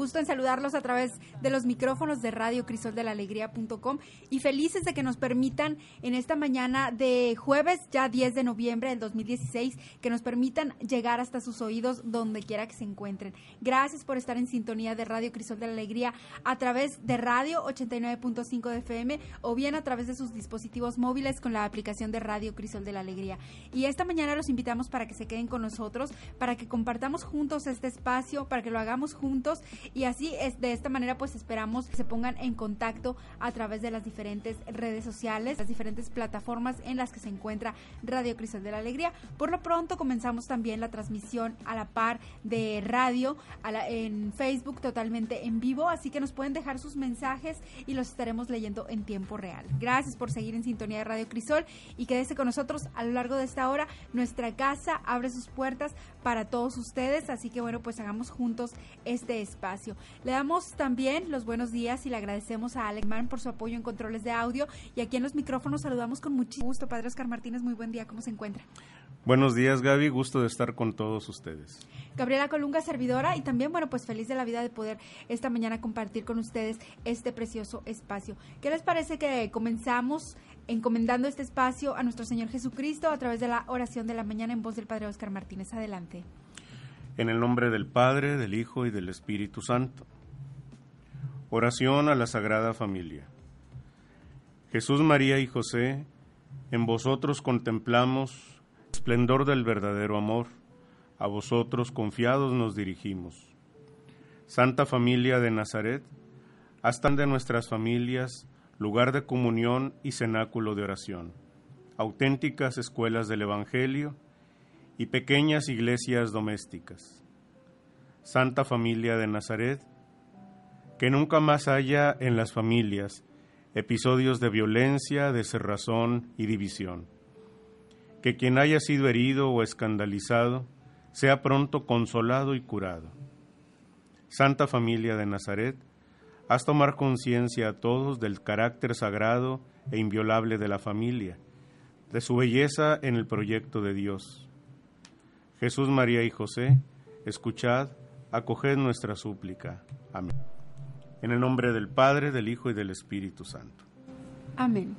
Gusto en saludarlos a través de los micrófonos de Radio Crisol de la Alegría.com y felices de que nos permitan en esta mañana de jueves, ya 10 de noviembre del 2016, que nos permitan llegar hasta sus oídos donde quiera que se encuentren. Gracias por estar en sintonía de Radio Crisol de la Alegría a través de Radio 89.5 de FM o bien a través de sus dispositivos móviles con la aplicación de Radio Crisol de la Alegría. Y esta mañana los invitamos para que se queden con nosotros, para que compartamos juntos este espacio para que lo hagamos juntos y así es de esta manera pues esperamos que se pongan en contacto a través de las diferentes redes sociales, las diferentes plataformas en las que se encuentra Radio Cristal de la Alegría. Por lo pronto comenzamos también la transmisión a la par de radio en Facebook totalmente en vivo, así que nos pueden dejar sus mensajes y los estaremos leyendo en tiempo real. Gracias por seguir en sintonía de Radio Crisol y quédese con nosotros a lo largo de esta hora. Nuestra casa abre sus puertas para todos ustedes, así que bueno, pues hagamos juntos este espacio. Le damos también los buenos días y le agradecemos a Alemán por su apoyo en controles de audio y aquí en los micrófonos saludamos con muchísimo gusto. Padre Oscar Martínez, muy buen día, ¿cómo se encuentra? Buenos días Gaby, gusto de estar con todos ustedes. Gabriela Colunga, servidora, y también, bueno, pues feliz de la vida de poder esta mañana compartir con ustedes este precioso espacio. ¿Qué les parece que comenzamos encomendando este espacio a nuestro Señor Jesucristo a través de la oración de la mañana en voz del Padre Oscar Martínez? Adelante. En el nombre del Padre, del Hijo y del Espíritu Santo. Oración a la Sagrada Familia. Jesús, María y José, en vosotros contemplamos esplendor del verdadero amor, a vosotros confiados nos dirigimos. Santa Familia de Nazaret, hasta de nuestras familias, lugar de comunión y cenáculo de oración, auténticas escuelas del Evangelio, y pequeñas iglesias domésticas. Santa Familia de Nazaret, que nunca más haya en las familias episodios de violencia, de cerrazón y división. Que quien haya sido herido o escandalizado sea pronto consolado y curado. Santa Familia de Nazaret, haz tomar conciencia a todos del carácter sagrado e inviolable de la familia, de su belleza en el proyecto de Dios. Jesús, María y José, escuchad, acoged nuestra súplica. Amén. En el nombre del Padre, del Hijo y del Espíritu Santo. Amén.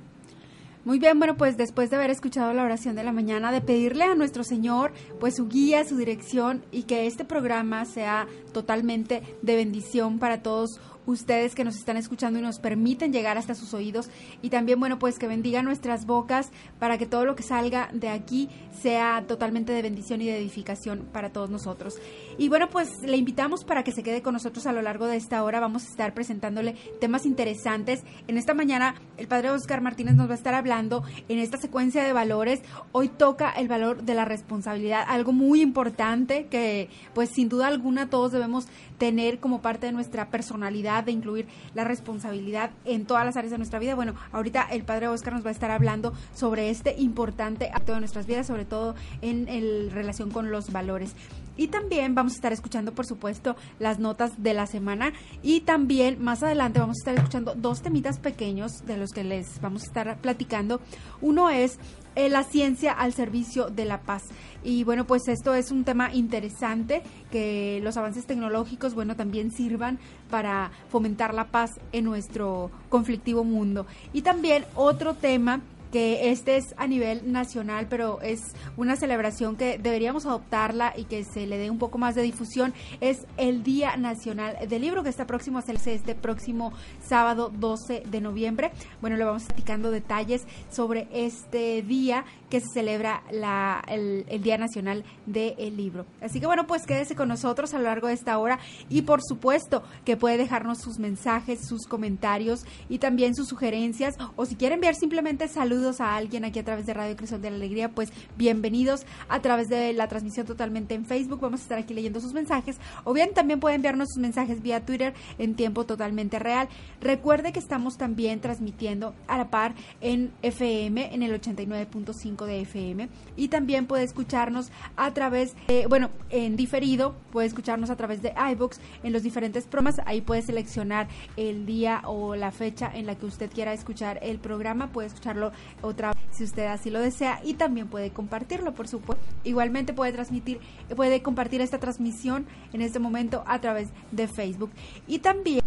Muy bien, bueno, pues después de haber escuchado la oración de la mañana, de pedirle a nuestro Señor, pues su guía, su dirección y que este programa sea totalmente de bendición para todos ustedes que nos están escuchando y nos permiten llegar hasta sus oídos y también, bueno, pues que bendiga nuestras bocas para que todo lo que salga de aquí sea totalmente de bendición y de edificación para todos nosotros. Y bueno, pues le invitamos para que se quede con nosotros a lo largo de esta hora. Vamos a estar presentándole temas interesantes. En esta mañana el padre Oscar Martínez nos va a estar hablando en esta secuencia de valores. Hoy toca el valor de la responsabilidad, algo muy importante que pues sin duda alguna todos debemos tener como parte de nuestra personalidad, de incluir la responsabilidad en todas las áreas de nuestra vida. Bueno, ahorita el padre Oscar nos va a estar hablando sobre este importante acto de nuestras vidas, sobre todo en, en relación con los valores. Y también vamos a estar escuchando, por supuesto, las notas de la semana. Y también más adelante vamos a estar escuchando dos temitas pequeños de los que les vamos a estar platicando. Uno es eh, la ciencia al servicio de la paz. Y bueno, pues esto es un tema interesante, que los avances tecnológicos, bueno, también sirvan para fomentar la paz en nuestro conflictivo mundo. Y también otro tema que este es a nivel nacional, pero es una celebración que deberíamos adoptarla y que se le dé un poco más de difusión, es el Día Nacional del Libro, que está próximo a hacerse este próximo sábado 12 de noviembre. Bueno, le vamos platicando detalles sobre este día que se celebra la, el, Día Nacional del Libro. Así que bueno, pues quédese con nosotros a lo largo de esta hora y por supuesto que puede dejarnos sus mensajes, sus comentarios y también sus sugerencias o si quiere enviar simplemente saludos a alguien aquí a través de Radio Crisol de la Alegría, pues bienvenidos a través de la transmisión totalmente en Facebook. Vamos a estar aquí leyendo sus mensajes. O bien también puede enviarnos sus mensajes vía Twitter en tiempo totalmente real. Recuerde que estamos también transmitiendo a la par en FM, en el 89.5 de FM. Y también puede escucharnos a través, bueno, en diferido, puede escucharnos a través de iBooks en los diferentes programas. Ahí puede seleccionar el día o la fecha en la que usted quiera escuchar el programa. Puede escucharlo otra si usted así lo desea y también puede compartirlo por supuesto. Igualmente puede transmitir puede compartir esta transmisión en este momento a través de Facebook. Y también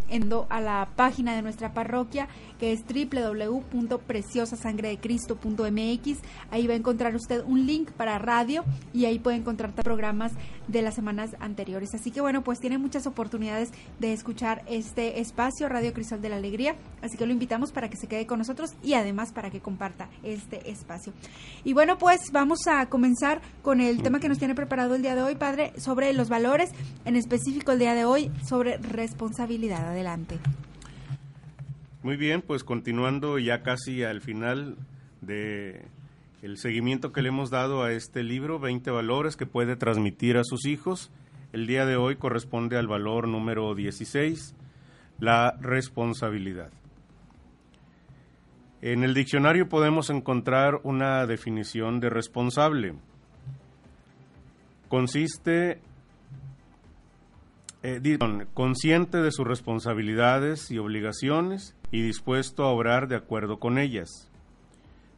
a la página de nuestra parroquia que es www.preciosasangredecristo.mx ahí va a encontrar usted un link para radio y ahí puede encontrar programas de las semanas anteriores así que bueno pues tiene muchas oportunidades de escuchar este espacio Radio Cristal de la Alegría así que lo invitamos para que se quede con nosotros y además para que comparta este espacio. Y bueno, pues vamos a comenzar con el tema que nos tiene preparado el día de hoy, padre, sobre los valores, en específico el día de hoy, sobre responsabilidad. Adelante. Muy bien, pues continuando ya casi al final de el seguimiento que le hemos dado a este libro, 20 valores que puede transmitir a sus hijos. El día de hoy corresponde al valor número 16, la responsabilidad. En el diccionario podemos encontrar una definición de responsable. Consiste eh, consciente de sus responsabilidades y obligaciones y dispuesto a obrar de acuerdo con ellas.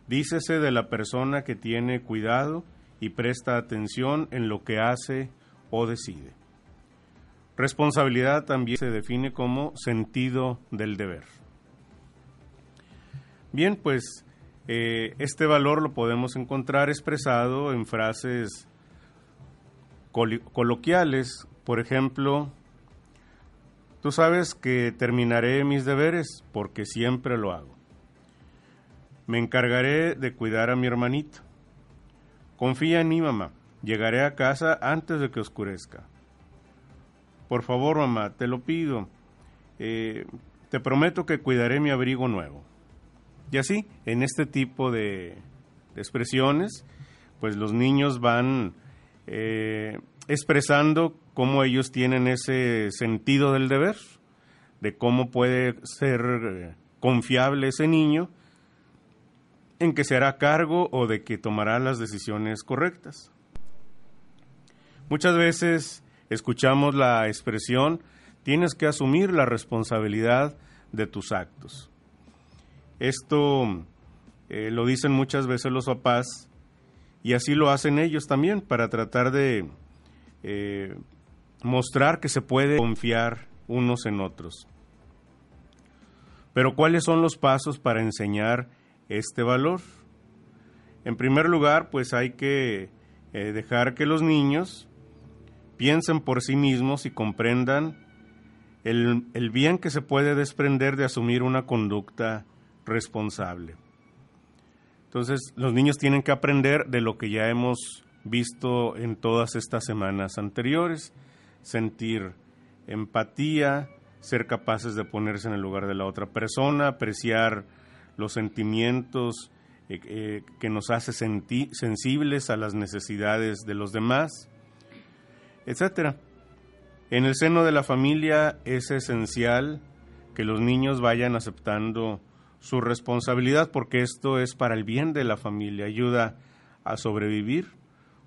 Dícese de la persona que tiene cuidado y presta atención en lo que hace o decide. Responsabilidad también se define como sentido del deber. Bien, pues eh, este valor lo podemos encontrar expresado en frases coloquiales, por ejemplo, tú sabes que terminaré mis deberes porque siempre lo hago. Me encargaré de cuidar a mi hermanito. Confía en mi mamá. Llegaré a casa antes de que oscurezca. Por favor, mamá, te lo pido. Eh, te prometo que cuidaré mi abrigo nuevo. Y así, en este tipo de, expresiones, pues los niños van eh, expresando cómo ellos tienen ese sentido del deber, de cómo puede ser eh, confiable ese niño en que se hará cargo o de que tomará las decisiones correctas. Muchas veces escuchamos la expresión tienes que asumir la responsabilidad de tus actos. Esto eh, lo dicen muchas veces los papás y así lo hacen ellos también para tratar de eh, mostrar que se puede confiar unos en otros. Pero ¿cuáles son los pasos para enseñar este valor? En primer lugar, pues hay que eh, dejar que los niños piensen por sí mismos y comprendan el, el bien que se puede desprender de asumir una conducta responsable. Entonces, los niños tienen que aprender de lo que ya hemos visto en todas estas semanas anteriores, sentir empatía, ser capaces de ponerse en el lugar de la otra persona, apreciar los sentimientos eh, eh, que nos hace sensibles a las necesidades de los demás, etcétera. En el seno de la familia es esencial que los niños vayan aceptando su responsabilidad porque esto es para el bien de la familia, ayuda a sobrevivir,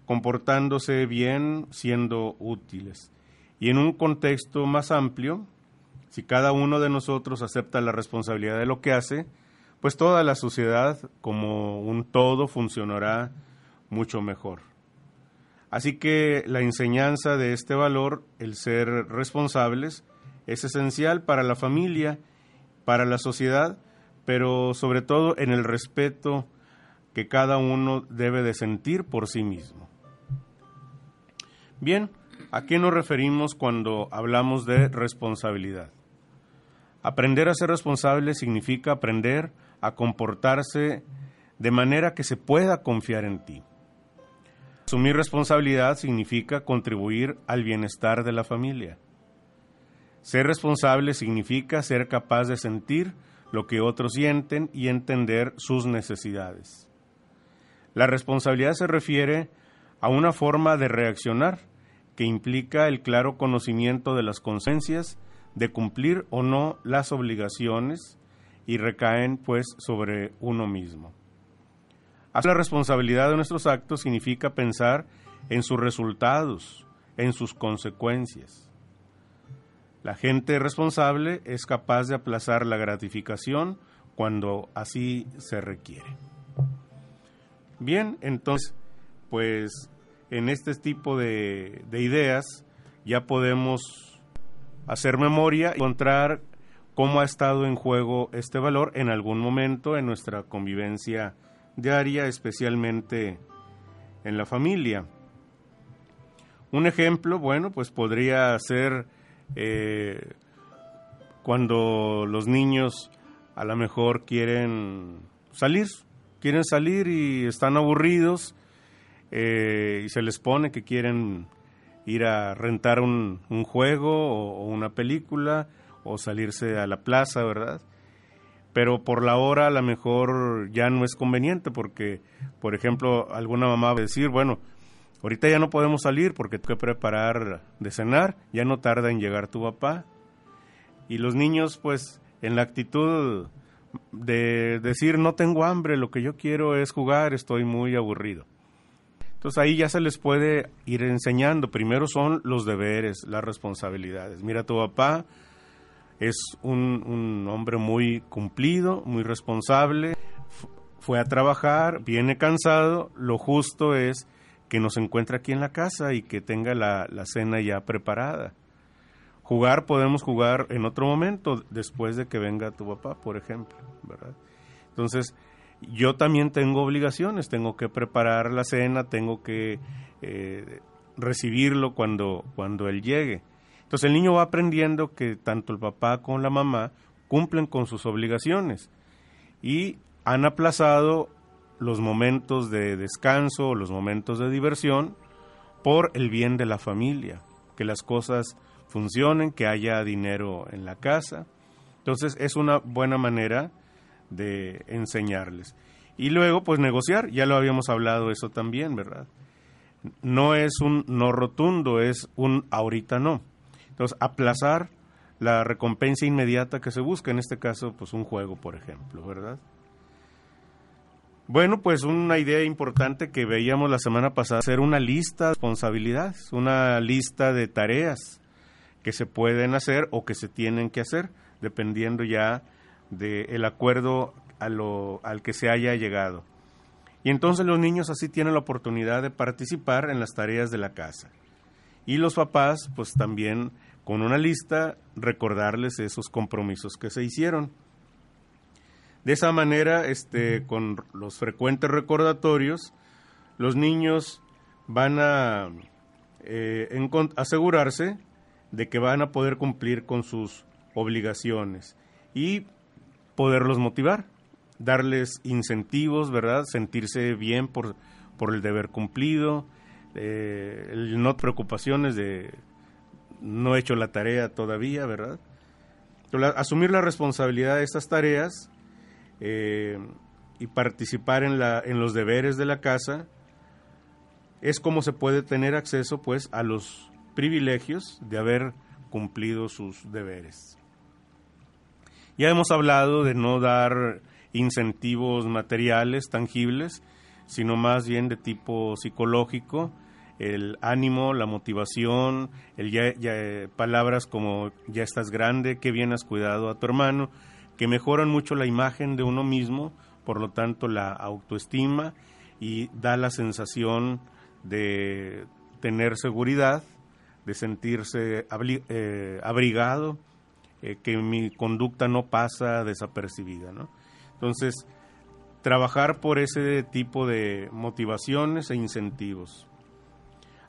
comportándose bien, siendo útiles. Y en un contexto más amplio, si cada uno de nosotros acepta la responsabilidad de lo que hace, pues toda la sociedad como un todo funcionará mucho mejor. Así que la enseñanza de este valor, el ser responsables, es esencial para la familia, para la sociedad, pero sobre todo en el respeto que cada uno debe de sentir por sí mismo. Bien, ¿a qué nos referimos cuando hablamos de responsabilidad? Aprender a ser responsable significa aprender a comportarse de manera que se pueda confiar en ti. Asumir responsabilidad significa contribuir al bienestar de la familia. Ser responsable significa ser capaz de sentir lo que otros sienten y entender sus necesidades. La responsabilidad se refiere a una forma de reaccionar que implica el claro conocimiento de las consecuencias de cumplir o no las obligaciones y recaen pues sobre uno mismo. la responsabilidad de nuestros actos significa pensar en sus resultados, en sus consecuencias. La gente responsable es capaz de aplazar la gratificación cuando así se requiere. Bien, entonces, pues en este tipo de, de ideas ya podemos hacer memoria y encontrar cómo ha estado en juego este valor en algún momento en nuestra convivencia diaria, especialmente en la familia. Un ejemplo, bueno, pues podría ser eh, cuando los niños a lo mejor quieren salir, quieren salir y están aburridos eh, y se les pone que quieren ir a rentar un, juego o, una película o salirse a la plaza, ¿verdad? Pero por la hora a lo mejor ya no es conveniente porque, por ejemplo, alguna mamá va a decir, bueno, ahorita ya no podemos salir porque tengo que preparar de cenar, ya no tarda en llegar tu papá. Y los niños, pues, en la actitud de decir, no tengo hambre, lo que yo quiero es jugar, estoy muy aburrido. Entonces ahí ya se les puede ir enseñando. Primero son los deberes, las responsabilidades. Mira, tu papá es un, hombre muy cumplido, muy responsable, fue a trabajar, viene cansado, lo justo es que nos encuentre aquí en la casa y que tenga la, la cena ya preparada. Jugar podemos jugar en otro momento, después de que venga tu papá, por ejemplo, ¿verdad? Entonces, yo también tengo obligaciones, tengo que preparar la cena, tengo que eh, recibirlo cuando, cuando él llegue. Entonces el niño va aprendiendo que tanto el papá como la mamá cumplen con sus obligaciones y han aplazado los momentos de descanso, los momentos de diversión por el bien de la familia, que las cosas funcionen, que haya dinero en la casa. Entonces es una buena manera de enseñarles. Y luego, pues negociar, ya lo habíamos hablado eso también, ¿verdad? No es un no rotundo, es un ahorita no. Entonces, aplazar la recompensa inmediata que se busca, en este caso, pues un juego, por ejemplo, ¿verdad? Bueno, pues una idea importante que veíamos la semana pasada, hacer una lista de responsabilidades, una lista de tareas que se pueden hacer o que se tienen que hacer, dependiendo ya del acuerdo a lo, al que se haya llegado. Y entonces los niños así tienen la oportunidad de participar en las tareas de la casa. Y los papás, pues también con una lista, recordarles esos compromisos que se hicieron. De esa manera, este, con los frecuentes recordatorios, los niños van a eh, asegurarse de que van a poder cumplir con sus obligaciones y poderlos motivar, darles incentivos, ¿verdad? Sentirse bien por, por el deber cumplido, eh, no preocupaciones de no he hecho la tarea todavía, ¿verdad? asumir la responsabilidad de estas tareas eh, y participar en, la, en los deberes de la casa es como se puede tener acceso pues a los privilegios de haber cumplido sus deberes. Ya hemos hablado de no dar incentivos materiales tangibles, sino más bien de tipo psicológico, el ánimo, la motivación, el ya, palabras como ya estás grande, qué bien has cuidado a tu hermano, que mejoran mucho la imagen de uno mismo, por lo tanto la autoestima y da la sensación de tener seguridad, de sentirse eh, abrigado, eh, que mi conducta no pasa desapercibida. ¿no? Entonces, trabajar por ese tipo de motivaciones e incentivos.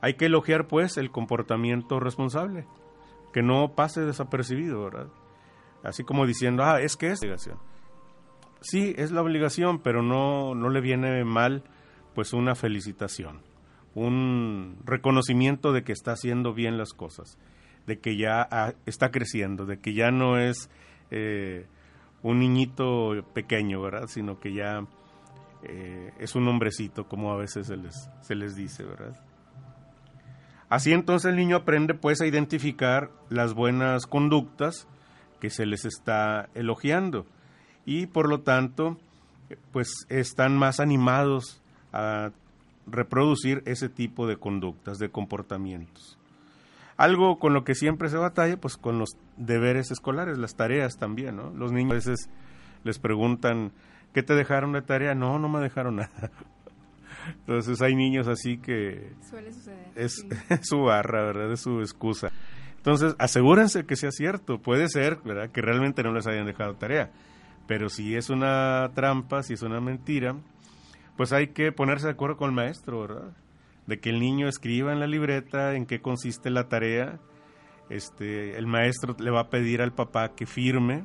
Hay que elogiar, pues, el comportamiento responsable, que no pase desapercibido, ¿verdad? Así como diciendo, ah, es que es obligación. Sí, es la obligación, pero no, no le viene mal, pues, una felicitación, un reconocimiento de que está haciendo bien las cosas, de que ya ah, está creciendo, de que ya no es eh, un niñito pequeño, ¿verdad? Sino que ya eh, es un hombrecito, como a veces se les, se les dice, ¿verdad? Así entonces el niño aprende pues a identificar las buenas conductas que se les está elogiando y por lo tanto pues están más animados a reproducir ese tipo de conductas, de comportamientos. Algo con lo que siempre se batalla, pues con los deberes escolares, las tareas también, ¿no? Los niños a veces les preguntan, ¿qué te dejaron de tarea? No, no me dejaron nada. Entonces hay niños así que... Suele suceder. Es, su barra, ¿verdad? Es su excusa. Entonces, asegúrense que sea cierto. Puede ser, ¿verdad? Que realmente no les hayan dejado tarea. Pero si es una trampa, si es una mentira, pues hay que ponerse de acuerdo con el maestro, ¿verdad? De que el niño escriba en la libreta en qué consiste la tarea. Este, el maestro le va a pedir al papá que firme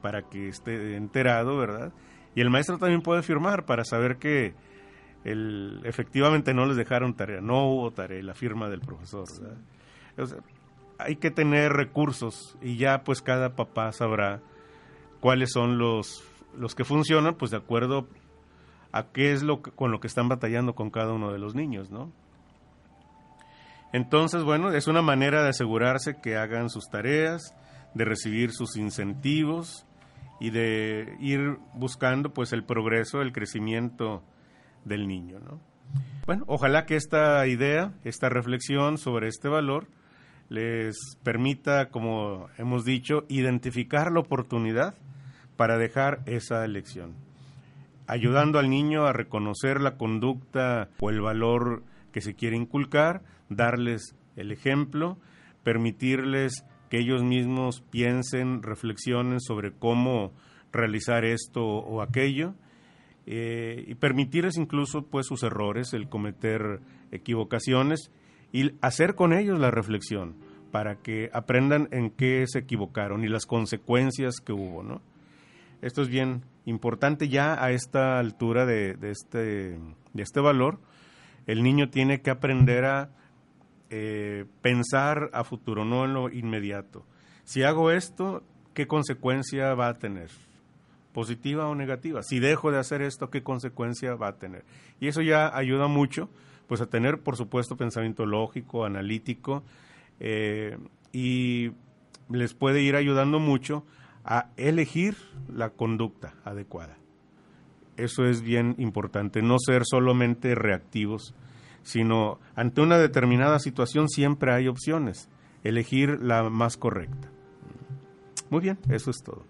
para que esté enterado, ¿verdad? Y el maestro también puede firmar para saber que el, efectivamente no les dejaron tarea, no hubo tarea, la firma del profesor. hay que tener recursos y ya pues cada papá sabrá cuáles son los, los que funcionan, pues de acuerdo a qué es lo con lo que están batallando con cada uno de los niños, ¿no? Entonces, bueno, es una manera de asegurarse que hagan sus tareas, de recibir sus incentivos y de ir buscando pues el progreso, el crecimiento del niño. ¿no? Bueno, ojalá que esta idea, esta reflexión sobre este valor les permita, como hemos dicho, identificar la oportunidad para dejar esa elección, ayudando al niño a reconocer la conducta o el valor que se quiere inculcar, darles el ejemplo, permitirles que ellos mismos piensen, reflexionen sobre cómo realizar esto o aquello eh, y permitirles incluso pues sus errores, el cometer equivocaciones y hacer con ellos la reflexión para que aprendan en qué se equivocaron y las consecuencias que hubo, ¿no? Esto es bien importante ya a esta altura de, este, de este valor. El niño tiene que aprender a eh, pensar a futuro, no en lo inmediato. Si hago esto, ¿qué consecuencia va a tener? positiva o negativa. Si dejo de hacer esto, ¿qué consecuencia va a tener? Y eso ya ayuda mucho, pues a tener, por supuesto, pensamiento lógico, analítico, eh, y les puede ir ayudando mucho a elegir la conducta adecuada. Eso es bien importante, no ser solamente reactivos, sino ante una determinada situación siempre hay opciones, elegir la más correcta. Muy bien, eso es todo.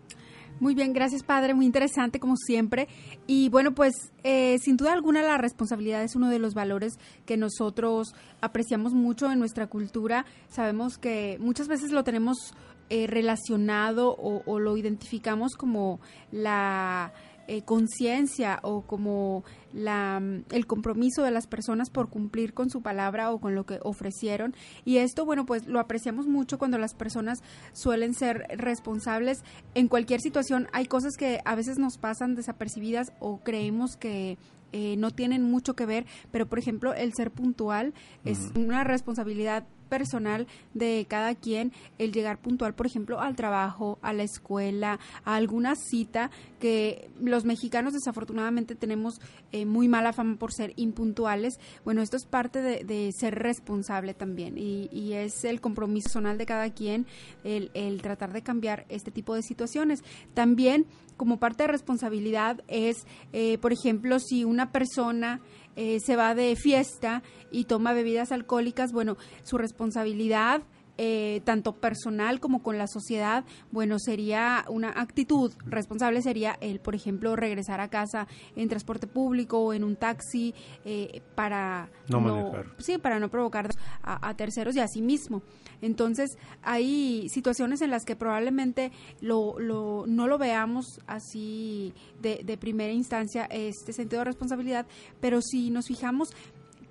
Muy bien, gracias padre, muy interesante como siempre. Y bueno, pues eh, sin duda alguna la responsabilidad es uno de los valores que nosotros apreciamos mucho en nuestra cultura. Sabemos que muchas veces lo tenemos eh, relacionado o lo identificamos como la eh, conciencia o como la, el compromiso de las personas por cumplir con su palabra o con lo que ofrecieron. Y esto, bueno, pues lo apreciamos mucho cuando las personas suelen ser responsables en cualquier situación. Hay cosas que a veces nos pasan desapercibidas o creemos que eh, no tienen mucho que ver, pero por ejemplo el ser puntual es una responsabilidad personal de cada quien el llegar puntual, por ejemplo, al trabajo, a la escuela, a alguna cita que los mexicanos desafortunadamente tenemos eh, muy mala fama por ser impuntuales. Bueno, esto es parte de, ser responsable también y, es el compromiso personal de cada quien el, el tratar de cambiar este tipo de situaciones. También como parte de responsabilidad es, eh, por ejemplo, si una persona eh, se va de fiesta y toma bebidas alcohólicas, bueno, su responsabilidad eh, tanto personal como con la sociedad, bueno, sería una actitud responsable, sería el, por ejemplo, regresar a casa en transporte público o en un taxi eh, para no, sí, para no provocar a, terceros y a sí mismo. Entonces, hay situaciones en las que probablemente lo, lo, no lo veamos así de, de primera instancia, este sentido de responsabilidad, pero si nos fijamos,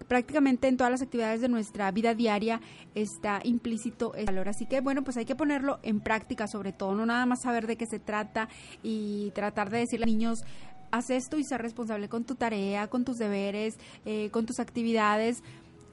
prácticamente en todas las actividades de nuestra vida diaria está implícito el valor. Así que bueno, pues hay que ponerlo en práctica sobre todo, no nada más saber de qué se trata y tratar de decirle a niños, haz esto y ser responsable con tu tarea, con tus deberes, eh, con tus actividades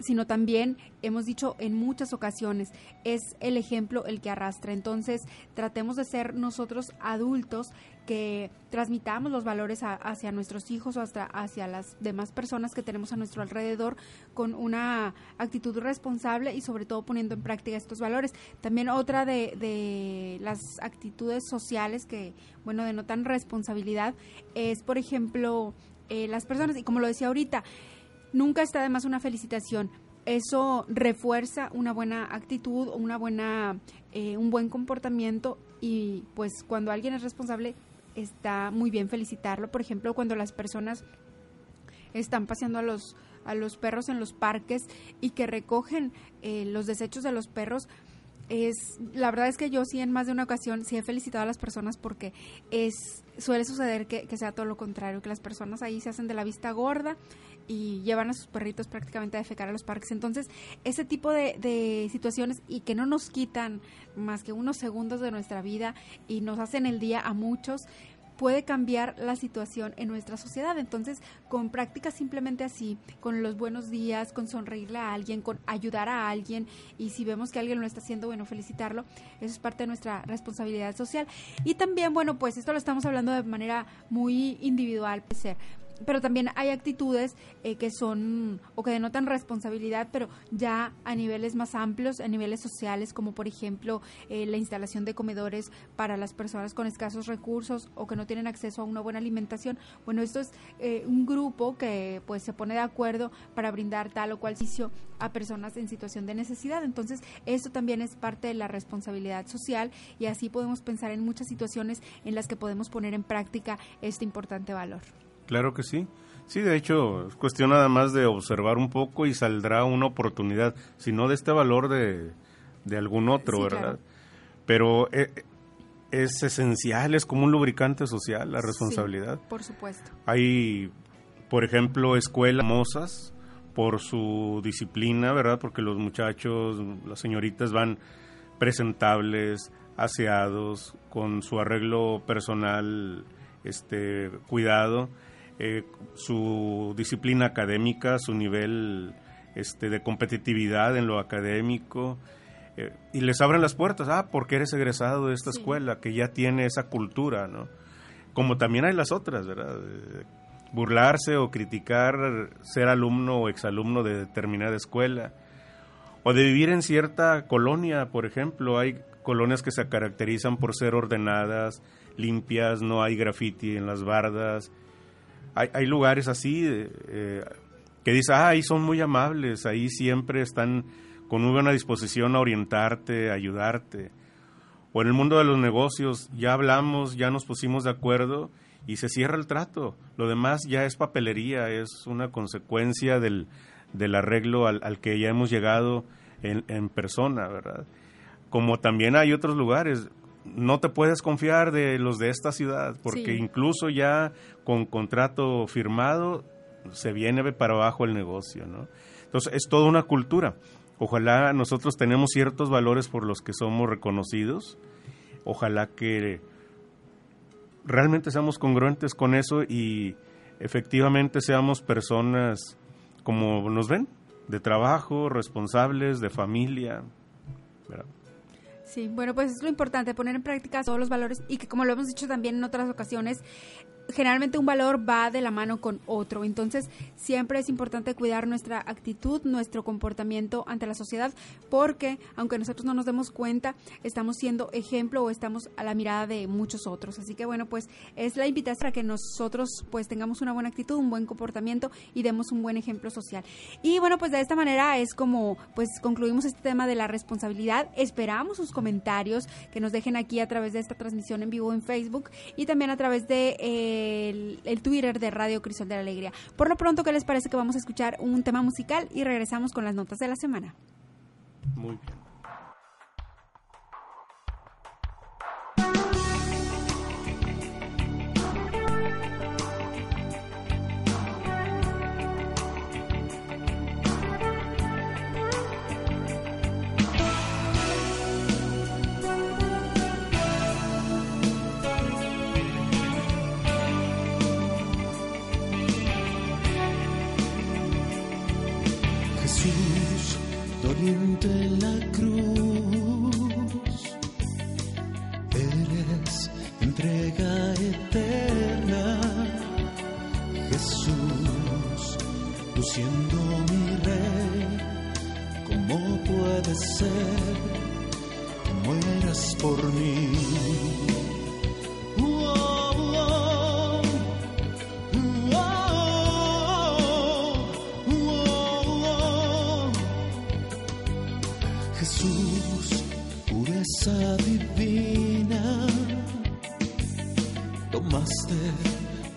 sino también hemos dicho en muchas ocasiones, es el ejemplo el que arrastra. Entonces, tratemos de ser nosotros adultos que transmitamos los valores hacia nuestros hijos o hasta hacia las demás personas que tenemos a nuestro alrededor con una actitud responsable y sobre todo poniendo en práctica estos valores. También otra de, de las actitudes sociales que, bueno, denotan responsabilidad es, por ejemplo, eh, las personas, y como lo decía ahorita, nunca está de más una felicitación. Eso refuerza una buena actitud, una buena, eh, un buen comportamiento y pues cuando alguien es responsable está muy bien felicitarlo. Por ejemplo, cuando las personas están paseando a los a los perros en los parques y que recogen eh, los desechos de los perros, es la verdad es que yo sí en más de una ocasión sí he felicitado a las personas porque es suele suceder que, que, sea todo lo contrario que las personas ahí se hacen de la vista gorda y llevan a sus perritos prácticamente a defecar a los parques entonces ese tipo de, de situaciones y que no nos quitan más que unos segundos de nuestra vida y nos hacen el día a muchos puede cambiar la situación en nuestra sociedad. Entonces, con prácticas simplemente así, con los buenos días, con sonreírle a alguien, con ayudar a alguien y si vemos que alguien lo está haciendo, bueno, felicitarlo, eso es parte de nuestra responsabilidad social. Y también, bueno, pues esto lo estamos hablando de manera muy individual, puede ser pero también hay actitudes eh, que son o que denotan responsabilidad, pero ya a niveles más amplios, a niveles sociales, como por ejemplo eh, la instalación de comedores para las personas con escasos recursos o que no tienen acceso a una buena alimentación. Bueno, esto es eh, un grupo que pues se pone de acuerdo para brindar tal o cual servicio a personas en situación de necesidad. Entonces, esto también es parte de la responsabilidad social y así podemos pensar en muchas situaciones en las que podemos poner en práctica este importante valor. Claro que sí. Sí, de hecho, es cuestión nada más de observar un poco y saldrá una oportunidad, si no de este valor de, de algún otro, ¿verdad? Pero eh, es esencial, es como un lubricante social la responsabilidad. por supuesto. Hay, por ejemplo, escuelas famosas por su disciplina, ¿verdad? Porque los muchachos, las señoritas van presentables, aseados, con su arreglo personal este cuidado eh, su disciplina académica, su nivel este, de competitividad en lo académico, eh, y les abren las puertas, ah, porque eres egresado de esta escuela, que ya tiene esa cultura, ¿no? Como también hay las otras, ¿verdad? burlarse o criticar ser alumno o exalumno de determinada escuela, o de vivir en cierta colonia, por ejemplo, hay colonias que se caracterizan por ser ordenadas, limpias, no hay graffiti en las bardas, hay, lugares así eh, que dices, ah, ahí son muy amables, ahí siempre están con muy buena disposición a orientarte, a ayudarte. O en el mundo de los negocios, ya hablamos, ya nos pusimos de acuerdo y se cierra el trato. Lo demás ya es papelería, es una consecuencia del, del arreglo al, al, que ya hemos llegado en, en, persona, ¿verdad? Como también hay otros lugares. No te puedes confiar de los de esta ciudad, porque sí. incluso ya con contrato firmado se viene para abajo el negocio, ¿no? Entonces es toda una cultura. Ojalá nosotros tenemos ciertos valores por los que somos reconocidos. Ojalá que realmente seamos congruentes con eso y efectivamente seamos personas como nos ven, de trabajo, responsables, de familia. Sí, bueno, pues es lo importante, poner en práctica todos los valores y que como lo hemos dicho también en otras ocasiones, generalmente un valor va de la mano con otro. Entonces, siempre es importante cuidar nuestra actitud, nuestro comportamiento ante la sociedad, porque aunque nosotros no nos demos cuenta, estamos siendo ejemplo o estamos a la mirada de muchos otros. Así que bueno, pues es la invitación para que nosotros pues tengamos una buena actitud, un buen comportamiento y demos un buen ejemplo social. Y bueno, pues de esta manera es como pues concluimos este tema de la responsabilidad. Esperamos sus comentarios que nos dejen aquí a través de esta transmisión en vivo en Facebook y también a través de eh, el, Twitter de Radio Crisol de la Alegría. Por lo pronto, ¿qué les parece que vamos a escuchar un tema musical y regresamos con las notas de la semana? Muy bien. De la cruz. Eres entrega eterna, Jesús, tú siendo mi rey, ¿cómo puede ser que mueras por mí? Divina, tomaste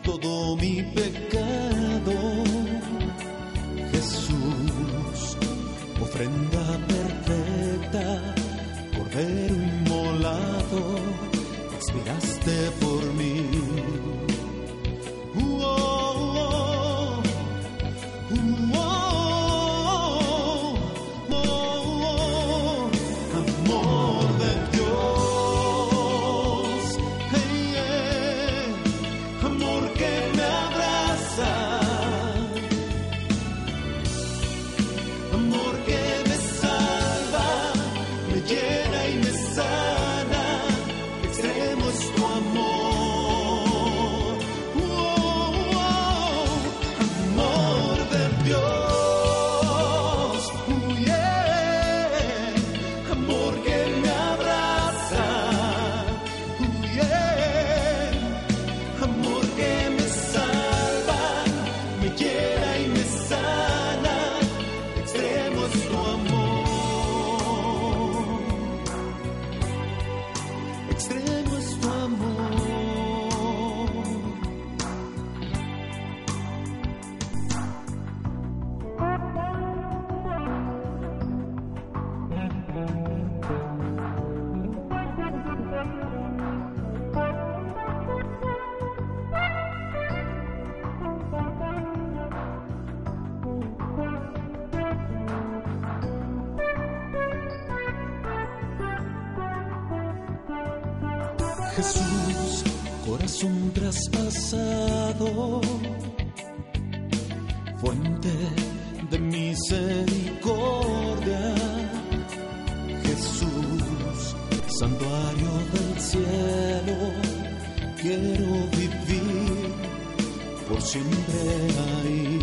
todo mi pecado, Jesús, ofrenda perfecta, cordero inmolado, expiraste quiero vivir por siempre ahí.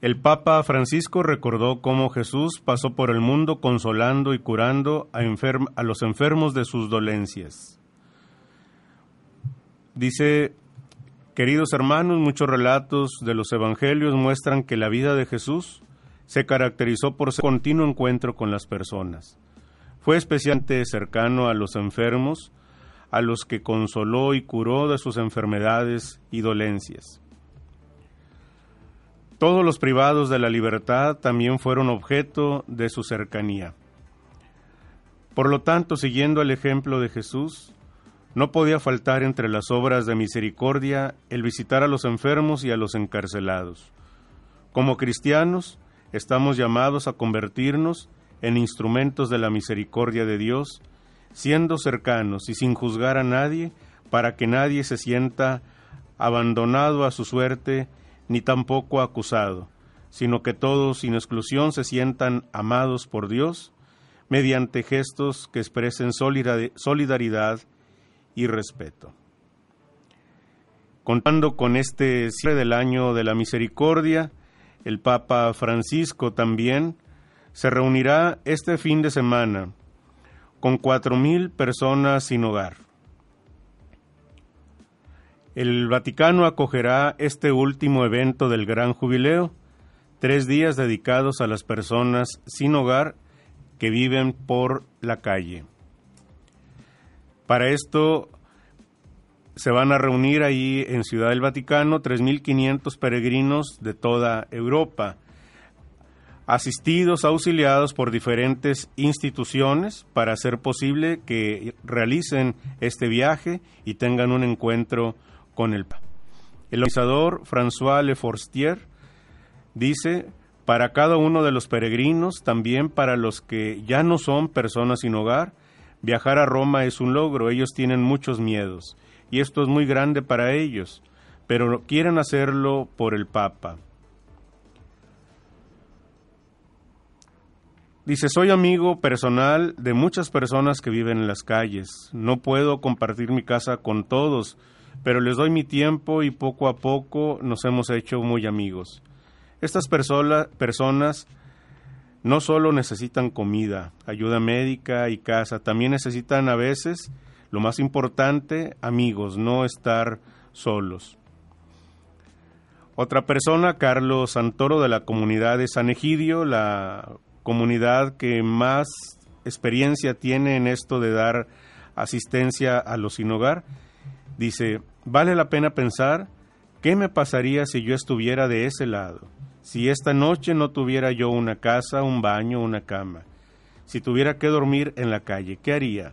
El Papa Francisco recordó cómo Jesús pasó por el mundo consolando y curando a, a los enfermos de sus dolencias. Dice, queridos hermanos, muchos relatos de los evangelios muestran que la vida de Jesús se caracterizó por su continuo encuentro con las personas. Fue especialmente cercano a los enfermos, a los que consoló y curó de sus enfermedades y dolencias. Todos los privados de la libertad también fueron objeto de su cercanía. Por lo tanto, siguiendo el ejemplo de Jesús, no podía faltar entre las obras de misericordia el visitar a los enfermos y a los encarcelados. Como cristianos, estamos llamados a convertirnos en instrumentos de la misericordia de Dios, siendo cercanos y sin juzgar a nadie, para que nadie se sienta abandonado a su suerte ni tampoco acusado, sino que todos sin exclusión se sientan amados por Dios mediante gestos que expresen solidaridad y respeto. Contando con este cierre del año de la misericordia, el Papa Francisco también se reunirá este fin de semana con cuatro mil personas sin hogar el Vaticano acogerá este último evento del Gran Jubileo, tres días dedicados a las personas sin hogar que viven por la calle. Para esto se van a reunir ahí en Ciudad del Vaticano 3.500 peregrinos de toda Europa, asistidos, auxiliados por diferentes instituciones para hacer posible que realicen este viaje y tengan un encuentro con el El organizador François Le Forstier dice, para cada uno de los peregrinos, también para los que ya no son personas sin hogar, viajar a Roma es un logro, ellos tienen muchos miedos, y esto es muy grande para ellos, pero quieren hacerlo por el Papa. Dice, soy amigo personal de muchas personas que viven en las calles. No puedo compartir mi casa con todos, pero les doy mi tiempo y poco a poco nos hemos hecho muy amigos. Estas personas no solo necesitan comida, ayuda médica y casa, también necesitan a veces, lo más importante, amigos, no estar solos. Otra persona, Carlos Santoro de la comunidad de San Egidio, la comunidad que más experiencia tiene en esto de dar asistencia a los sin hogar, dice, Vale la pena pensar qué me pasaría si yo estuviera de ese lado, si esta noche no tuviera yo una casa, un baño, una cama, si tuviera que dormir en la calle, ¿qué haría?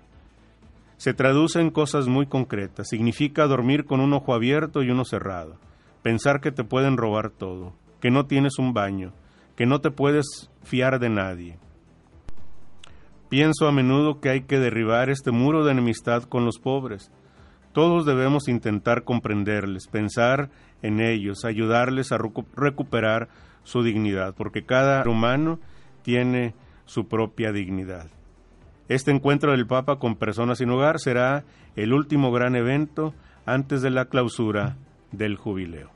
Se traduce en cosas muy concretas, significa dormir con un ojo abierto y uno cerrado, pensar que te pueden robar todo, que no tienes un baño, que no te puedes fiar de nadie. Pienso a menudo que hay que derribar este muro de enemistad con los pobres, todos debemos intentar comprenderles, pensar en ellos, ayudarles a recuperar su dignidad, porque cada humano tiene su propia dignidad. Este encuentro del Papa con personas sin hogar será el último gran evento antes de la clausura del jubileo.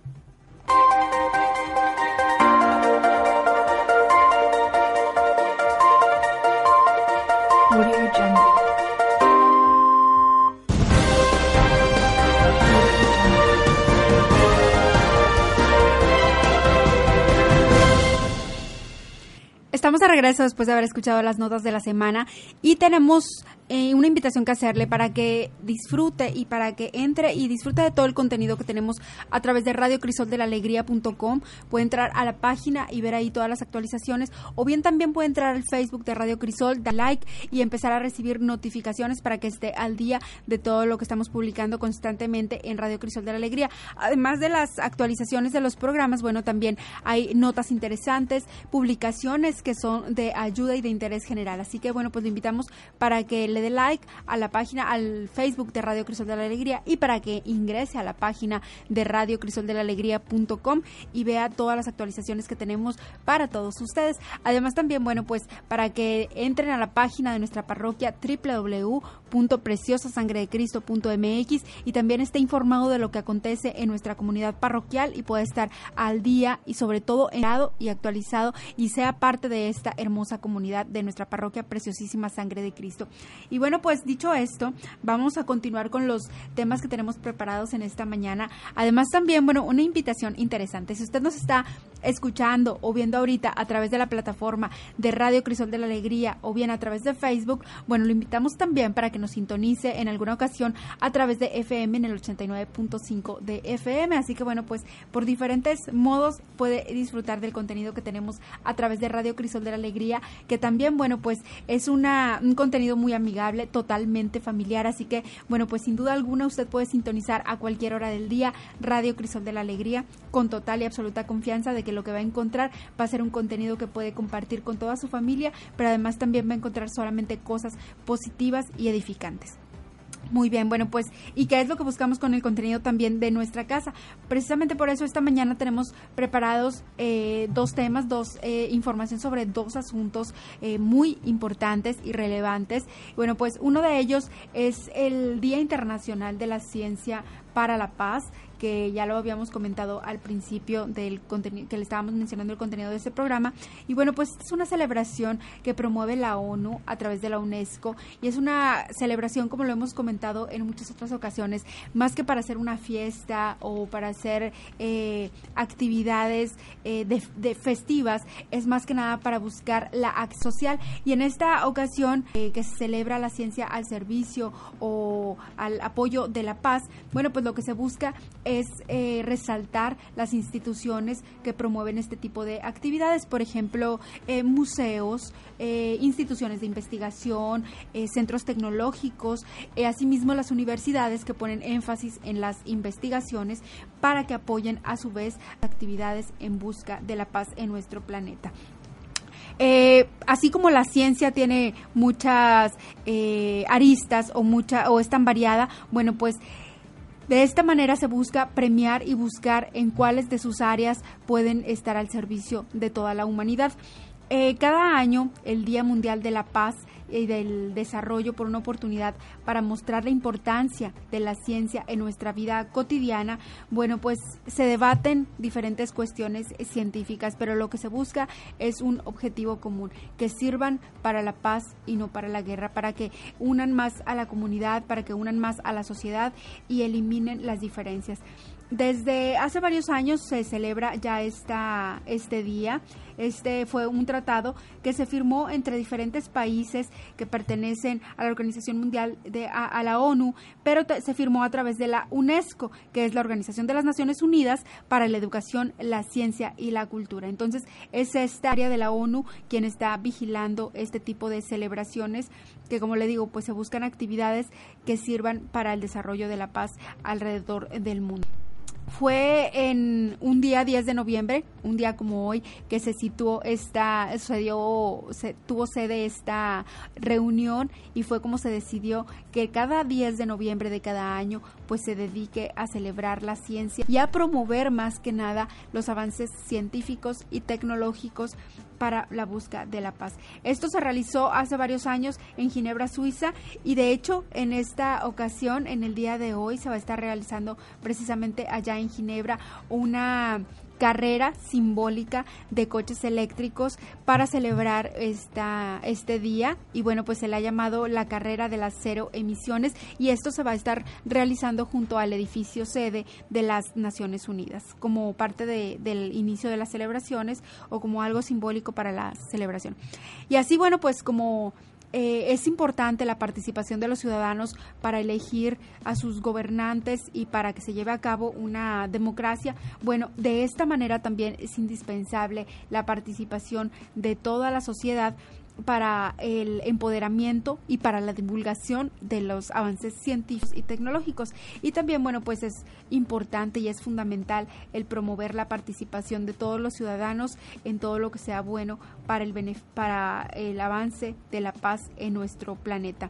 Regreso después de haber escuchado las notas de la semana y tenemos eh, una invitación que hacerle para que disfrute y para que entre y disfrute de todo el contenido que tenemos a través de radiocrisoldelaalegría.com. Puede entrar a la página y ver ahí todas las actualizaciones o bien también puede entrar al Facebook de Radio Crisol, dar like y empezar a recibir notificaciones para que esté al día de todo lo que estamos publicando constantemente en Radio Crisol de la Alegría. Además de las actualizaciones de los programas, bueno, también hay notas interesantes, publicaciones que son de ayuda y de interés general. Así que bueno, pues le invitamos para que le dé like a la página, al Facebook de Radio Crisol de la Alegría y para que ingrese a la página de Radio Crisol de la Alegría.com y vea todas las actualizaciones que tenemos para todos ustedes. Además también, bueno, pues para que entren a la página de nuestra parroquia www.preciosasangredecristo.mx y también esté informado de lo que acontece en nuestra comunidad parroquial y pueda estar al día y sobre todo enterado y actualizado y sea parte de esta hermosa comunidad de nuestra parroquia Preciosísima Sangre de Cristo. Y bueno, pues dicho esto, vamos a continuar con los temas que tenemos preparados en esta mañana. Además también, bueno, una invitación interesante. Si usted nos está escuchando o viendo ahorita a través de la plataforma de Radio Crisol de la Alegría o bien a través de Facebook, bueno, lo invitamos también para que nos sintonice en alguna ocasión a través de FM en el 89.5 de FM. Así que bueno, pues por diferentes modos puede disfrutar del contenido que tenemos a través de Radio Crisol de la Alegría, que también, bueno, pues es un contenido muy amigable, totalmente familiar. Así que, bueno, pues sin duda alguna usted puede sintonizar a cualquier hora del día Radio Crisol de la Alegría con total y absoluta confianza de que lo que va a encontrar va a ser un contenido que puede compartir con toda su familia, pero además también va a encontrar solamente cosas positivas y edificantes. Muy bien, bueno, pues, ¿y qué es lo que buscamos con el contenido también de nuestra casa? Precisamente por eso esta mañana tenemos preparados eh, dos temas, dos eh, información sobre dos asuntos eh, muy importantes y relevantes. Bueno, pues uno de ellos es el Día Internacional de la Ciencia para la Paz, que ya lo habíamos comentado al principio del contenido, que le estábamos mencionando el contenido de este programa. Y bueno, pues es una celebración que promueve la ONU a través de la UNESCO y es una celebración, como lo hemos comentado en muchas otras ocasiones, más que para hacer una fiesta o para hacer eh, actividades eh, de, festivas, es más que nada para buscar la acción social. Y en esta ocasión eh, que se celebra la ciencia al servicio o al apoyo de la paz, bueno, pues lo que se busca es eh, resaltar las instituciones que promueven este tipo de actividades, por ejemplo, eh, museos, eh, instituciones de investigación, centros tecnológicos, asimismo las universidades que ponen énfasis en las investigaciones para que apoyen a su vez actividades en busca de la paz en nuestro planeta. así como la ciencia tiene muchas aristas o mucha o es tan variada, bueno, pues de esta manera se busca premiar y buscar en cuáles de sus áreas pueden estar al servicio de toda la humanidad. Eh, cada año, el Día Mundial de la Paz y del Desarrollo por una oportunidad para mostrar la importancia de la ciencia en nuestra vida cotidiana, bueno, pues se debaten diferentes cuestiones científicas, pero lo que se busca es un objetivo común, que sirvan para la paz y no para la guerra, para que unan más a la comunidad, para que unan más a la sociedad y eliminen las diferencias. Desde hace varios años se celebra ya esta, este día. Este fue un tratado que se firmó entre diferentes países que pertenecen a la Organización Mundial de a, la ONU, pero se firmó a través de la UNESCO, que es la Organización de las Naciones Unidas para la Educación, la Ciencia y la Cultura. Entonces, es esta área de la ONU quien está vigilando este tipo de celebraciones que como le digo, pues se buscan actividades que sirvan para el desarrollo de la paz alrededor del mundo. Fue en un día 10 de noviembre, un día como hoy, que se situó esta, se dio, se, tuvo sede esta reunión y fue como se decidió que cada 10 de noviembre de cada año pues se dedique a celebrar la ciencia y a promover más que nada los avances científicos y tecnológicos para la búsqueda de la paz. Esto se realizó hace varios años en Ginebra, Suiza, y de hecho en esta ocasión, en el día de hoy, se va a estar realizando precisamente allá en Ginebra una carrera simbólica de coches eléctricos para celebrar esta, este día. Y bueno pues se le ha llamado la carrera de las cero emisiones. Y esto se va a estar realizando junto al edificio sede de las Naciones Unidas como parte del inicio de las celebraciones o como algo simbólico para la celebración. Y así bueno pues como eh, es importante la participación de los ciudadanos para elegir a sus gobernantes y para que se lleve a cabo una democracia. Bueno, de esta manera también es indispensable la participación de toda la sociedad para el empoderamiento y para la divulgación de los avances científicos y tecnológicos. Y también, bueno, pues es importante y es fundamental el promover la participación de todos los ciudadanos en todo lo que sea bueno para el, para el avance de la paz en nuestro planeta.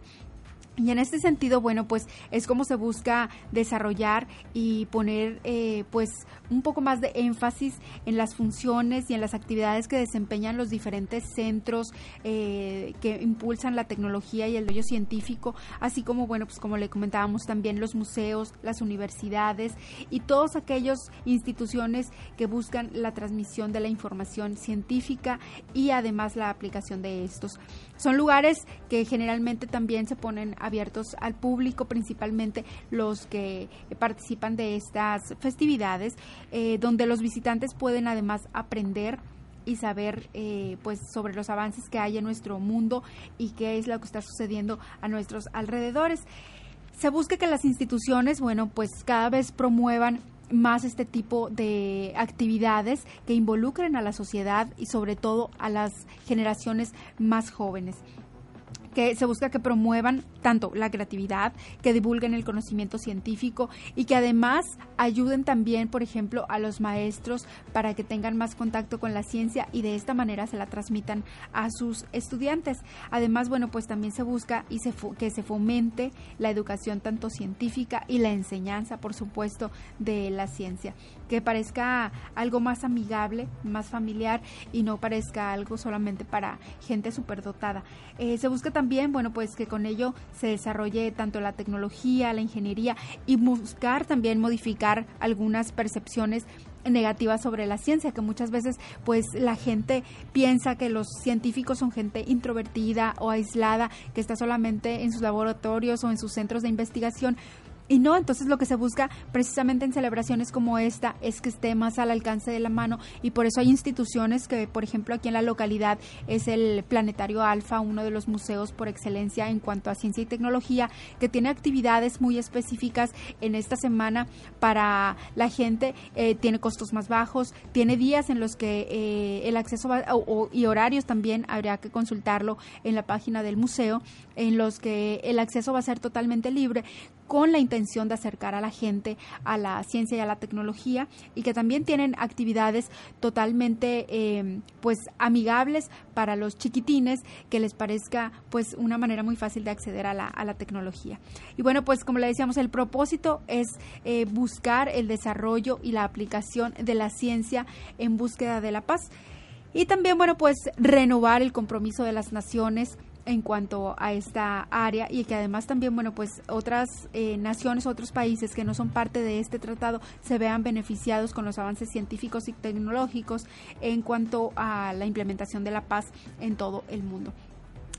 Y en este sentido, bueno, pues es como se busca desarrollar y poner eh, pues un poco más de énfasis en las funciones y en las actividades que desempeñan los diferentes centros eh, que impulsan la tecnología y el desarrollo científico, así como, bueno, pues como le comentábamos también los museos, las universidades y todas aquellas instituciones que buscan la transmisión de la información científica y además la aplicación de estos. Son lugares que generalmente también se ponen abiertos al público, principalmente los que participan de estas festividades, eh, donde los visitantes pueden además aprender y saber eh, pues sobre los avances que hay en nuestro mundo y qué es lo que está sucediendo a nuestros alrededores. Se busca que las instituciones, bueno, pues cada vez promuevan más este tipo de actividades que involucren a la sociedad y sobre todo a las generaciones más jóvenes que se busca que promuevan tanto la creatividad, que divulguen el conocimiento científico y que además ayuden también, por ejemplo, a los maestros para que tengan más contacto con la ciencia y de esta manera se la transmitan a sus estudiantes. Además, bueno, pues también se busca y se que se fomente la educación tanto científica y la enseñanza, por supuesto, de la ciencia, que parezca algo más amigable, más familiar y no parezca algo solamente para gente superdotada. Eh, se busca también, bueno, pues que con ello se desarrolle tanto la tecnología, la ingeniería y buscar también modificar algunas percepciones negativas sobre la ciencia, que muchas veces pues la gente piensa que los científicos son gente introvertida o aislada, que está solamente en sus laboratorios o en sus centros de investigación, y no, entonces lo que se busca precisamente en celebraciones como esta es que esté más al alcance de la mano. Y por eso hay instituciones que, por ejemplo, aquí en la localidad es el Planetario Alfa, uno de los museos por excelencia en cuanto a ciencia y tecnología, que tiene actividades muy específicas en esta semana para la gente, eh, tiene costos más bajos, tiene días en los que eh, el acceso va, y horarios también habría que consultarlo en la página del museo, en los que el acceso va a ser totalmente libre con la intención de acercar a la gente a la ciencia y a la tecnología y que también tienen actividades totalmente eh, pues amigables para los chiquitines que les parezca pues una manera muy fácil de acceder a la, a la tecnología. Y bueno, pues como le decíamos, el propósito es eh, buscar el desarrollo y la aplicación de la ciencia en búsqueda de la paz. Y también, bueno, pues renovar el compromiso de las naciones en cuanto a esta área y que además también, bueno, pues otras eh, naciones, otros países que no son parte de este tratado se vean beneficiados con los avances científicos y tecnológicos en cuanto a la implementación de la paz en todo el mundo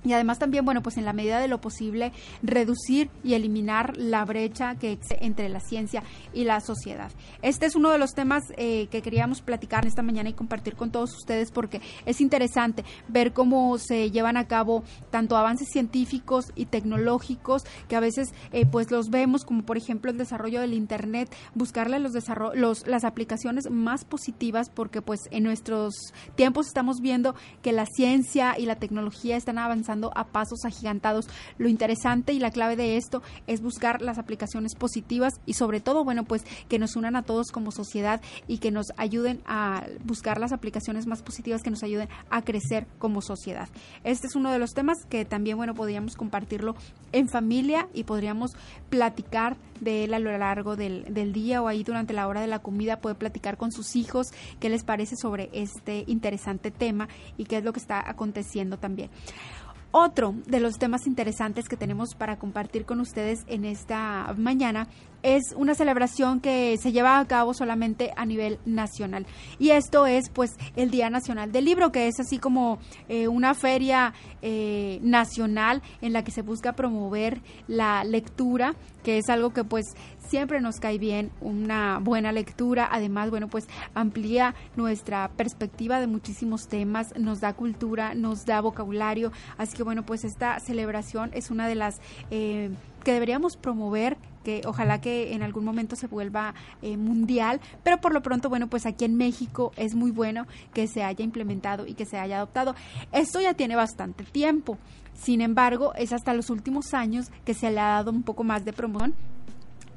y además también, bueno, pues en la medida de lo posible, reducir y eliminar la brecha que existe entre la ciencia y la sociedad. Este es uno de los temas eh, que queríamos platicar esta mañana y compartir con todos ustedes porque es interesante ver cómo se llevan a cabo tanto avances científicos y tecnológicos que a veces eh, pues los vemos como por ejemplo el desarrollo del internet, buscarle los, los las aplicaciones más positivas porque pues en nuestros tiempos estamos viendo que la ciencia y la tecnología están avanzando a pasos agigantados. Lo interesante y la clave de esto es buscar las aplicaciones positivas y sobre todo, bueno, pues que nos unan a todos como sociedad y que nos ayuden a buscar las aplicaciones más positivas que nos ayuden a crecer como sociedad. Este es uno de los temas que también, bueno, podríamos compartirlo en familia y podríamos platicar de él a lo largo del, del día o ahí durante la hora de la comida puede platicar con sus hijos qué les parece sobre este interesante tema y qué es lo que está aconteciendo también. Otro de los temas interesantes que tenemos para compartir con ustedes en esta mañana es una celebración que se lleva a cabo solamente a nivel nacional. Y esto es pues el Día Nacional del Libro, que es así como eh, una feria eh, nacional en la que se busca promover la lectura, que es algo que pues siempre nos cae bien una buena lectura. Además, bueno, pues amplía nuestra perspectiva de muchísimos temas, nos da cultura, nos da vocabulario. Así que bueno, pues esta celebración es una de las... Eh, que deberíamos promover que ojalá que en algún momento se vuelva eh, mundial, pero por lo pronto, bueno, pues aquí en México es muy bueno que se haya implementado y que se haya adoptado. Esto ya tiene bastante tiempo, sin embargo, es hasta los últimos años que se le ha dado un poco más de promoción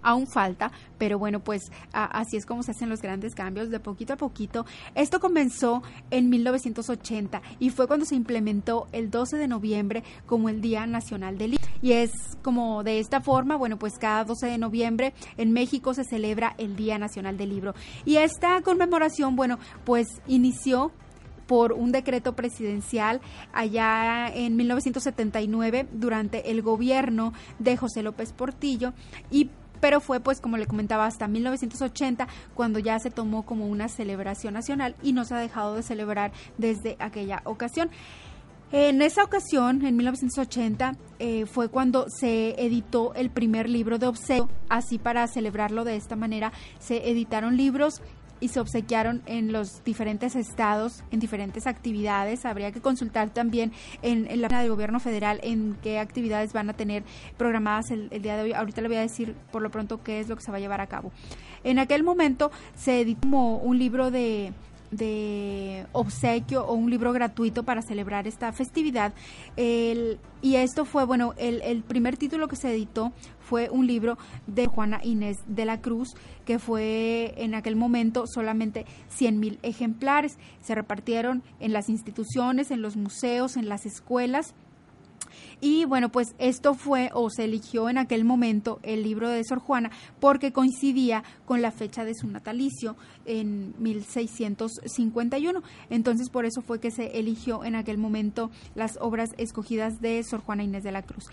aún falta, pero bueno, pues así es como se hacen los grandes cambios de poquito a poquito. Esto comenzó en 1980 y fue cuando se implementó el 12 de noviembre como el Día Nacional del Libro. Y es como de esta forma, bueno, pues cada 12 de noviembre en México se celebra el Día Nacional del Libro. Y esta conmemoración, bueno, pues inició por un decreto presidencial allá en 1979 durante el gobierno de José López Portillo y pero fue pues como le comentaba hasta 1980 cuando ya se tomó como una celebración nacional y no se ha dejado de celebrar desde aquella ocasión. En esa ocasión, en 1980, eh, fue cuando se editó el primer libro de obsequio. Así para celebrarlo de esta manera, se editaron libros y se obsequiaron en los diferentes estados, en diferentes actividades. Habría que consultar también en, la página del gobierno federal en qué actividades van a tener programadas el, día de hoy. Ahorita le voy a decir por lo pronto qué es lo que se va a llevar a cabo. En aquel momento se editó como un libro de de obsequio o un libro gratuito para celebrar esta festividad. y esto fue, bueno, el, el, primer título que se editó fue un libro de Juana Inés de la Cruz, que fue en aquel momento solamente 100 mil ejemplares. Se repartieron en las instituciones, en los museos, en las escuelas y bueno, pues esto fue o se eligió en aquel momento el libro de Sor Juana porque coincidía con la fecha de su natalicio en 1651. Entonces por eso fue que se eligió en aquel momento las obras escogidas de Sor Juana Inés de la Cruz.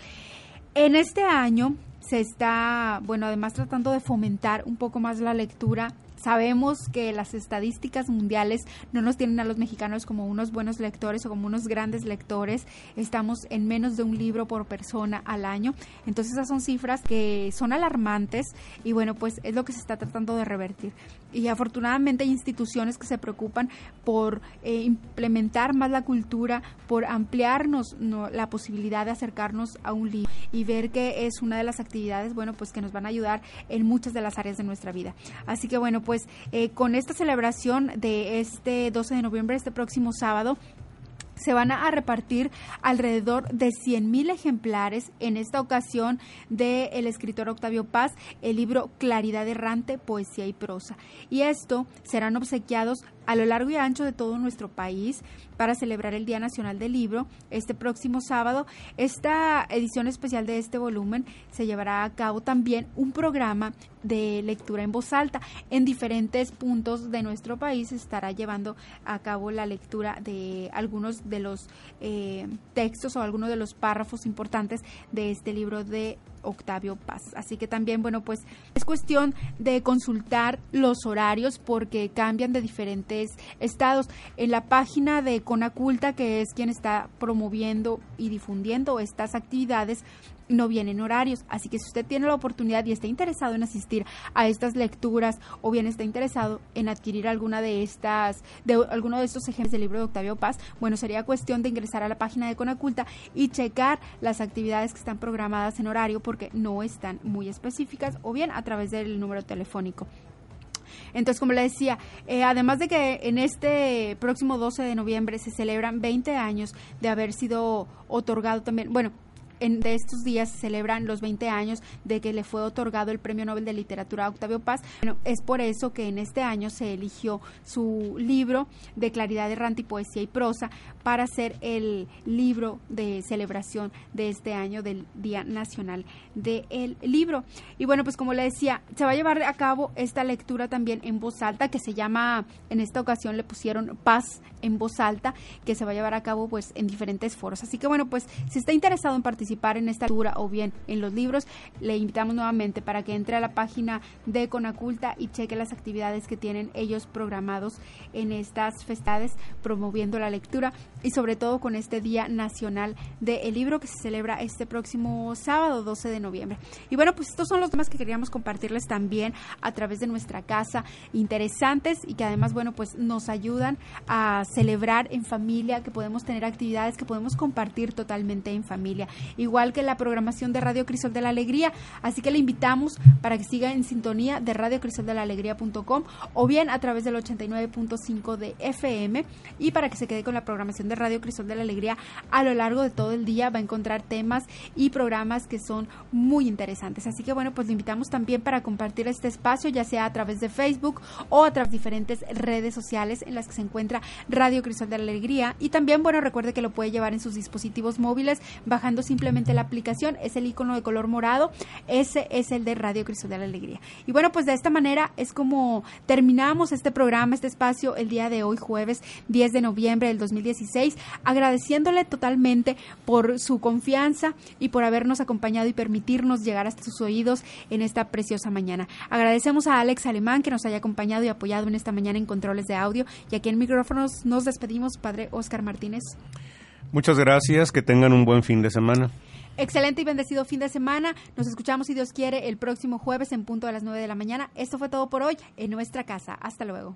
En este año se está, bueno, además tratando de fomentar un poco más la lectura Sabemos que las estadísticas mundiales no nos tienen a los mexicanos como unos buenos lectores o como unos grandes lectores. Estamos en menos de un libro por persona al año. Entonces esas son cifras que son alarmantes y bueno, pues es lo que se está tratando de revertir. Y afortunadamente hay instituciones que se preocupan por eh, implementar más la cultura, por ampliarnos la posibilidad de acercarnos a un libro y ver que es una de las actividades, bueno, pues que nos van a ayudar en muchas de las áreas de nuestra vida. Así que bueno, pues pues eh, con esta celebración de este 12 de noviembre, este próximo sábado, se van a repartir alrededor de 100.000 ejemplares en esta ocasión del el escritor Octavio Paz, el libro Claridad Errante, Poesía y Prosa. Y esto serán obsequiados a lo largo y ancho de todo nuestro país para celebrar el Día Nacional del Libro este próximo sábado. Esta edición especial de este volumen se llevará a cabo también un programa de lectura en voz alta. En diferentes puntos de nuestro país se estará llevando a cabo la lectura de algunos de los eh, textos o algunos de los párrafos importantes de este libro de Octavio Paz. Así que también, bueno, pues es cuestión de consultar los horarios porque cambian de diferentes estados. En la página de Conaculta, que es quien está promoviendo y difundiendo estas actividades, no vienen horarios. Así que si usted tiene la oportunidad y está interesado en asistir a estas lecturas o bien está interesado en adquirir alguna de estas, de alguno de estos ejemplos del libro de Octavio Paz, bueno, sería cuestión de ingresar a la página de Conaculta y checar las actividades que están programadas en horario porque no están muy específicas o bien a través del número telefónico. Entonces, como le decía, eh, además de que en este próximo 12 de noviembre se celebran 20 años de haber sido otorgado también, bueno, en, de estos días se celebran los 20 años de que le fue otorgado el Premio Nobel de Literatura a Octavio Paz. Bueno, es por eso que en este año se eligió su libro de Claridad Errante y Poesía y Prosa para ser el libro de celebración de este año del Día Nacional del Libro. Y bueno, pues como le decía, se va a llevar a cabo esta lectura también en voz alta que se llama, en esta ocasión le pusieron Paz en voz alta, que se va a llevar a cabo pues en diferentes foros. Así que bueno, pues si está interesado en participar, en esta lectura o bien en los libros, le invitamos nuevamente para que entre a la página de Conaculta y cheque las actividades que tienen ellos programados en estas festades promoviendo la lectura y sobre todo con este Día Nacional del Libro que se celebra este próximo sábado 12 de noviembre. Y bueno, pues estos son los temas que queríamos compartirles también a través de nuestra casa, interesantes y que además, bueno, pues nos ayudan a celebrar en familia, que podemos tener actividades que podemos compartir totalmente en familia. Igual que la programación de Radio Crisol de la Alegría. Así que le invitamos para que siga en sintonía de Radio Crisol de la Alegría.com o bien a través del 89.5 de FM y para que se quede con la programación de Radio Crisol de la Alegría a lo largo de todo el día va a encontrar temas y programas que son muy interesantes. Así que bueno, pues le invitamos también para compartir este espacio, ya sea a través de Facebook o a través de diferentes redes sociales en las que se encuentra Radio Crisol de la Alegría. Y también, bueno, recuerde que lo puede llevar en sus dispositivos móviles bajando simplemente la aplicación, es el icono de color morado, ese es el de Radio Crisol de la Alegría. Y bueno, pues de esta manera es como terminamos este programa, este espacio el día de hoy, jueves 10 de noviembre del 2016, agradeciéndole totalmente por su confianza y por habernos acompañado y permitirnos llegar hasta sus oídos en esta preciosa mañana. Agradecemos a Alex Alemán que nos haya acompañado y apoyado en esta mañana en controles de audio y aquí en micrófonos nos despedimos, Padre Oscar Martínez. Muchas gracias, que tengan un buen fin de semana. Excelente y bendecido fin de semana. Nos escuchamos, si Dios quiere, el próximo jueves en punto a las 9 de la mañana. Esto fue todo por hoy en nuestra casa. Hasta luego.